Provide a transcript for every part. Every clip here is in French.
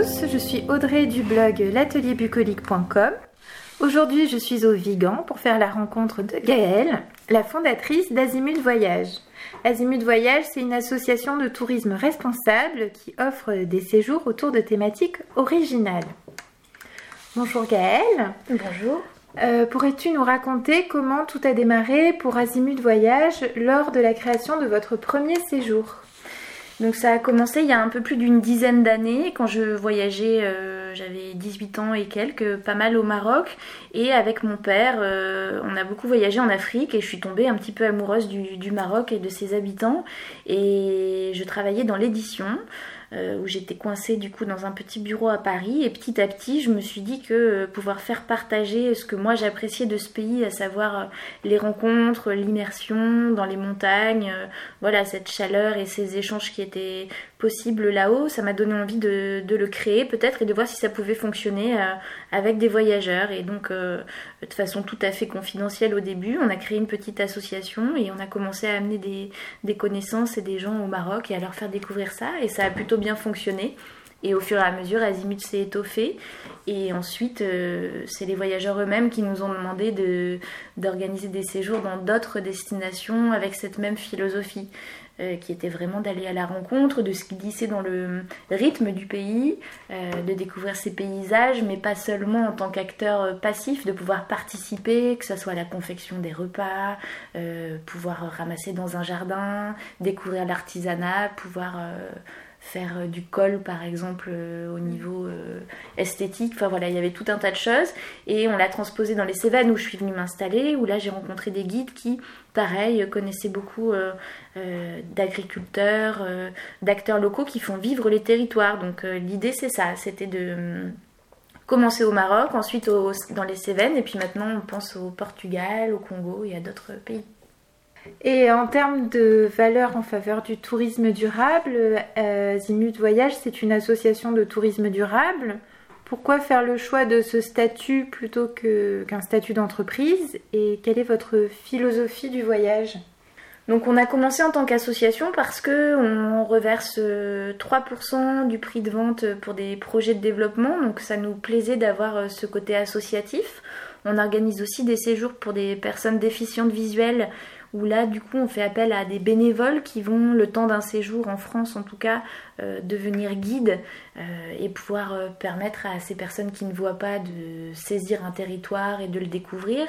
tous, je suis Audrey du blog l'atelierbucolique.com. Aujourd'hui, je suis au Vigan pour faire la rencontre de Gaëlle, la fondatrice d'Azimut Voyage. Azimut Voyage, c'est une association de tourisme responsable qui offre des séjours autour de thématiques originales. Bonjour Gaëlle. Bonjour. Euh, pourrais-tu nous raconter comment tout a démarré pour Azimut Voyage lors de la création de votre premier séjour? Donc ça a commencé il y a un peu plus d'une dizaine d'années quand je voyageais, euh, j'avais 18 ans et quelques, pas mal au Maroc. Et avec mon père, euh, on a beaucoup voyagé en Afrique et je suis tombée un petit peu amoureuse du, du Maroc et de ses habitants. Et je travaillais dans l'édition. Euh, où j'étais coincée du coup dans un petit bureau à Paris. Et petit à petit, je me suis dit que euh, pouvoir faire partager ce que moi j'appréciais de ce pays, à savoir euh, les rencontres, l'immersion dans les montagnes, voilà, cette chaleur et ces échanges qui étaient possibles là-haut, ça m'a donné envie de, le créer peut-être et de voir si ça pouvait fonctionner avec des voyageurs. Et donc, de façon tout à fait confidentielle au début, on a créé une petite association et on a commencé à amener des, des connaissances et des gens au Maroc et à leur faire découvrir ça. Et ça a plutôt bien fonctionné. Et au fur et à mesure, Azimut s'est étoffé. Et ensuite, euh, c'est les voyageurs eux-mêmes qui nous ont demandé de, d'organiser des séjours dans d'autres destinations avec cette même philosophie, euh, qui était vraiment d'aller à la rencontre, de se glisser dans le rythme du pays, euh, de découvrir ses paysages, mais pas seulement en tant qu'acteur passif, de pouvoir participer, que ce soit à la confection des repas, pouvoir ramasser dans un jardin, découvrir l'artisanat, pouvoir faire euh, du col par exemple euh, au niveau euh, esthétique. Enfin voilà, il y avait tout un tas de choses et on l'a transposé dans les Cévennes où je suis venue m'installer, où là j'ai rencontré des guides qui, pareil, connaissaient beaucoup d'agriculteurs, d'acteurs locaux qui font vivre les territoires. Donc l'idée c'est ça, c'était de commencer au Maroc, ensuite dans les Cévennes et puis maintenant on pense au Portugal, au Congo et à d'autres pays. Et en termes de valeur en faveur du tourisme durable, euh, Zimut Voyage, c'est une association de tourisme durable. Pourquoi faire le choix de ce statut plutôt qu'un statut d'entreprise? Et quelle est votre philosophie du voyage? Donc on a commencé en tant qu'association parce que on reverse 3% euh, du prix de vente pour des projets de développement, donc ça nous plaisait d'avoir euh, ce côté associatif. On organise aussi des séjours pour des personnes déficientes visuelles où là du coup on fait appel à des bénévoles qui vont le temps d'un séjour en France en tout cas euh, devenir guides euh, et pouvoir euh, permettre à ces personnes qui ne voient pas de saisir un territoire et de le découvrir.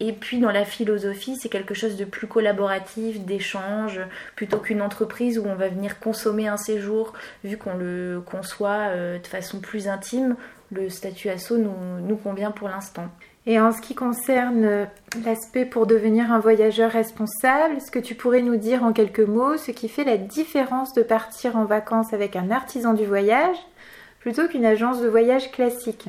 et puis dans la philosophie, c'est quelque chose de plus collaboratif, d'échange, plutôt qu'une entreprise où on va venir consommer un séjour, vu qu'on le conçoit de façon plus intime, le statut asso nous, nous convient pour l'instant. Et en ce qui concerne l'aspect pour devenir un voyageur responsable, est-ce que tu pourrais nous dire en quelques mots ce qui fait la différence de partir en vacances avec un artisan du voyage plutôt qu'une agence de voyage classique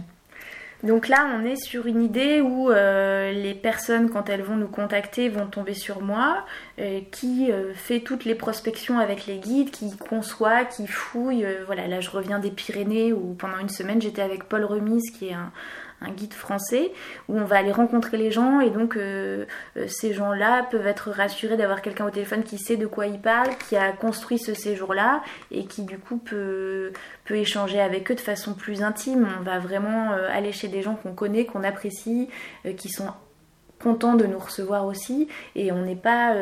donc là, on est sur une idée où euh, les personnes, quand elles vont nous contacter, vont tomber sur moi, euh, qui euh, fait toutes les prospections avec les guides, qui conçoit, qui fouille. voilà, là, je reviens des Pyrénées où pendant une semaine, j'étais avec Paul Remise, qui est un, un guide français où on va aller rencontrer les gens et donc euh, euh, ces gens-là peuvent être rassurés d'avoir quelqu'un au téléphone qui sait de quoi il parle, qui a construit ce séjour-là et qui du coup peut, peut échanger avec eux de façon plus intime. On va vraiment euh, aller chez des gens qu'on connaît, qu'on apprécie, qui sont contents de nous recevoir aussi et on n'est pas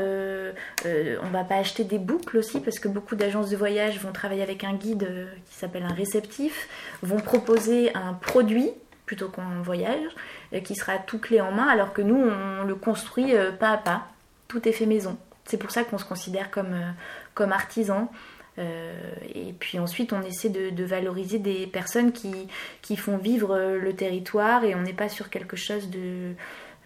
on va pas acheter des boucles aussi parce que beaucoup d'agences de voyage vont travailler avec un guide qui s'appelle un réceptif vont proposer un produit plutôt qu'un voyage, euh, qui sera tout clé en main, alors que nous, on le construit euh, pas à pas. Tout est fait maison. C'est pour ça qu'on se considère comme, euh, comme artisan. et puis ensuite, on essaie de, valoriser des personnes qui, qui, font vivre le territoire et on n'est pas sur quelque chose de,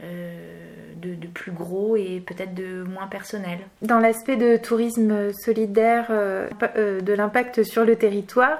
de, plus gros et peut-être de moins personnel. Dans l'aspect de tourisme solidaire, de l'impact sur le territoire,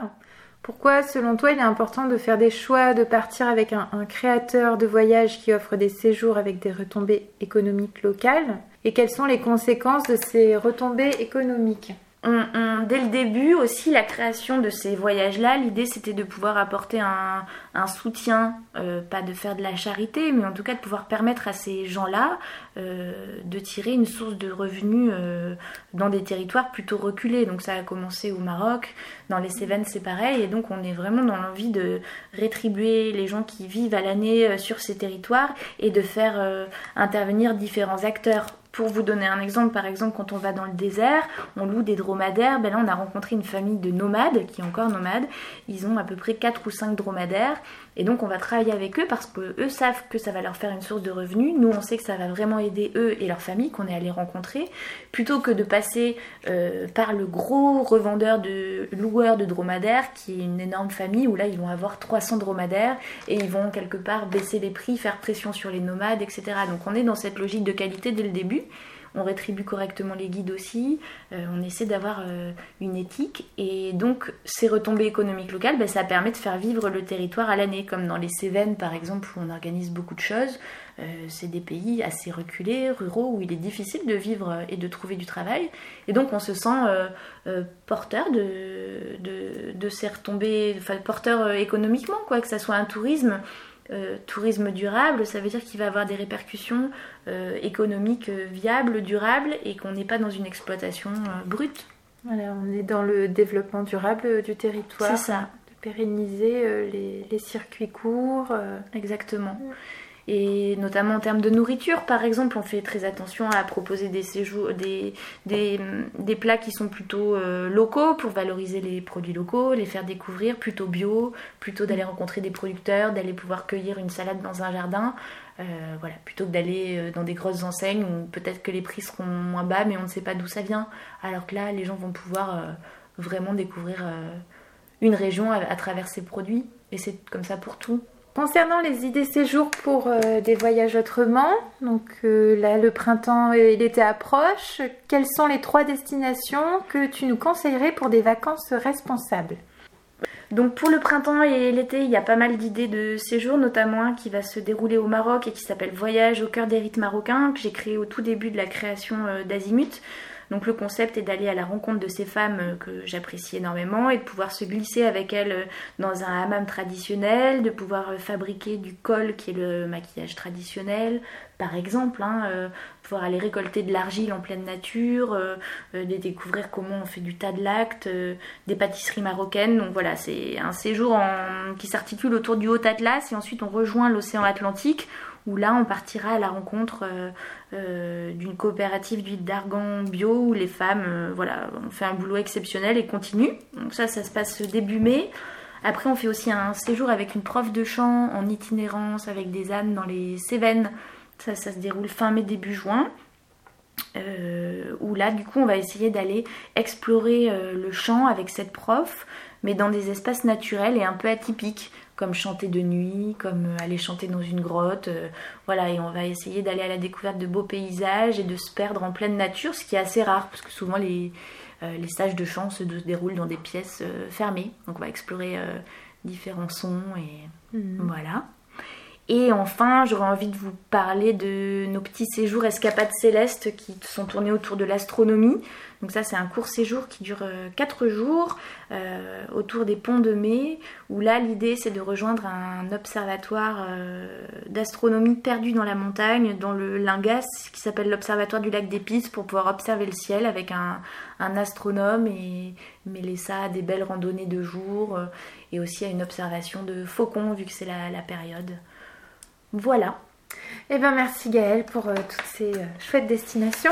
pourquoi, selon toi, il est important de faire des choix, de partir avec un, créateur de voyage qui offre des séjours avec des retombées économiques locales? Et quelles sont les conséquences de ces retombées économiques? Dès le début aussi, la création de ces voyages-là, l'idée c'était de pouvoir apporter un, soutien, euh, pas de faire de la charité, mais en tout cas de pouvoir permettre à ces gens-là euh, de tirer une source de revenus euh, dans des territoires plutôt reculés. Donc ça a commencé au Maroc, dans les Cévennes c'est pareil, et donc on est vraiment dans l'envie de rétribuer les gens qui vivent à l'année sur ces territoires et de faire intervenir différents acteurs pour vous donner un exemple, par exemple, quand on va dans le désert, on loue des dromadaires. Ben là, on a rencontré une famille de nomades, qui est encore nomades. Ils ont à peu près 4 ou 5 dromadaires. Et donc, on va travailler avec eux parce qu'eux savent que ça va leur faire une source de revenus. Nous, on sait que ça va vraiment aider eux et leur famille qu'on est allé rencontrer. Plutôt que de passer euh, par le gros revendeur de loueurs de dromadaires, qui est une énorme famille où là, ils vont avoir 300 dromadaires et ils vont quelque part baisser les prix, faire pression sur les nomades, etc. Donc, on est dans cette logique de qualité dès le début on rétribue correctement les guides aussi, euh, on essaie d'avoir euh, une éthique et donc ces retombées économiques locales, ben, ça permet de faire vivre le territoire à l'année, comme dans les Cévennes par exemple où on organise beaucoup de choses. Euh, c'est des pays assez reculés, ruraux, où il est difficile de vivre et de trouver du travail. Et donc on se sent porteur de, de, ces retombées, enfin porteur économiquement, quoi, que ça soit un tourisme euh, tourisme durable, ça veut dire qu'il va avoir des répercussions euh, économiques euh, viables, durables, et qu'on n'est pas dans une exploitation brute. Voilà, on est dans le développement durable du territoire. C'est ça. De pérenniser les, circuits courts. Exactement. Mm et notamment en termes de nourriture par exemple on fait très attention à proposer des séjours des, plats qui sont plutôt euh, locaux pour valoriser les produits locaux les faire découvrir plutôt bio plutôt d'aller rencontrer des producteurs d'aller pouvoir cueillir une salade dans un jardin euh, plutôt que d'aller euh, dans des grosses enseignes où peut-être que les prix seront moins bas mais on ne sait pas d'où ça vient. Alors que là les gens vont pouvoir vraiment découvrir une région à, à travers ces produits. Et c'est comme ça pour tout Concernant les idées séjours pour euh, des voyages autrement, donc euh, là le printemps et l'été approchent, quelles sont les trois destinations que tu nous conseillerais pour des vacances responsables? Donc pour le printemps et l'été, il y a pas mal d'idées de séjours, notamment un qui va se dérouler au Maroc et qui s'appelle Voyage au cœur des rites marocains, que j'ai créé au tout début de la création euh, d'Azimut. Donc le concept est d'aller à la rencontre de ces femmes euh, que j'apprécie énormément et de pouvoir se glisser avec elles euh, dans un hammam traditionnel, de pouvoir euh, fabriquer du col qui est le maquillage traditionnel, par exemple, hein, pouvoir aller récolter de l'argile en pleine nature, découvrir comment on fait du tas de lactes, des pâtisseries marocaines. Donc voilà, c'est un séjour qui s'articule autour du Haut Atlas et ensuite on rejoint l'océan Atlantique où là on partira à la rencontre euh, euh, d'une coopérative d'huile d'argan bio où les femmes euh, voilà, ont fait un boulot exceptionnel et continuent. Donc ça, ça se passe début mai. Après, on fait aussi un séjour avec une prof de chant en itinérance avec des ânes dans les Cévennes. Ça, ça se déroule fin mai, début juin. Où là, du coup, on va essayer d'aller explorer le chant avec cette prof, mais dans des espaces naturels et un peu atypiques comme chanter de nuit, comme euh, aller chanter dans une grotte. Euh, voilà, et on va essayer d'aller à la découverte de beaux paysages et de se perdre en pleine nature, ce qui est assez rare, parce que souvent les, euh, les stages de chant se déroulent dans des pièces fermées. Donc on va explorer différents sons et mmh. voilà. Et enfin, j'aurais envie de vous parler de nos petits séjours escapades célestes qui sont tournés autour de l'astronomie. Donc ça, c'est un court séjour qui dure 4 euh, jours euh, autour des ponts de mai, où là, l'idée, c'est de rejoindre un observatoire euh, d'astronomie perdu dans la montagne, dans le Lingas, qui s'appelle l'observatoire du lac d'Épices, pour pouvoir observer le ciel avec un, astronome et mêler ça à des belles randonnées de jour, et aussi à une observation de faucons, vu que c'est la période. Voilà. Eh bien, merci Gaëlle pour euh, toutes ces euh, chouettes destinations.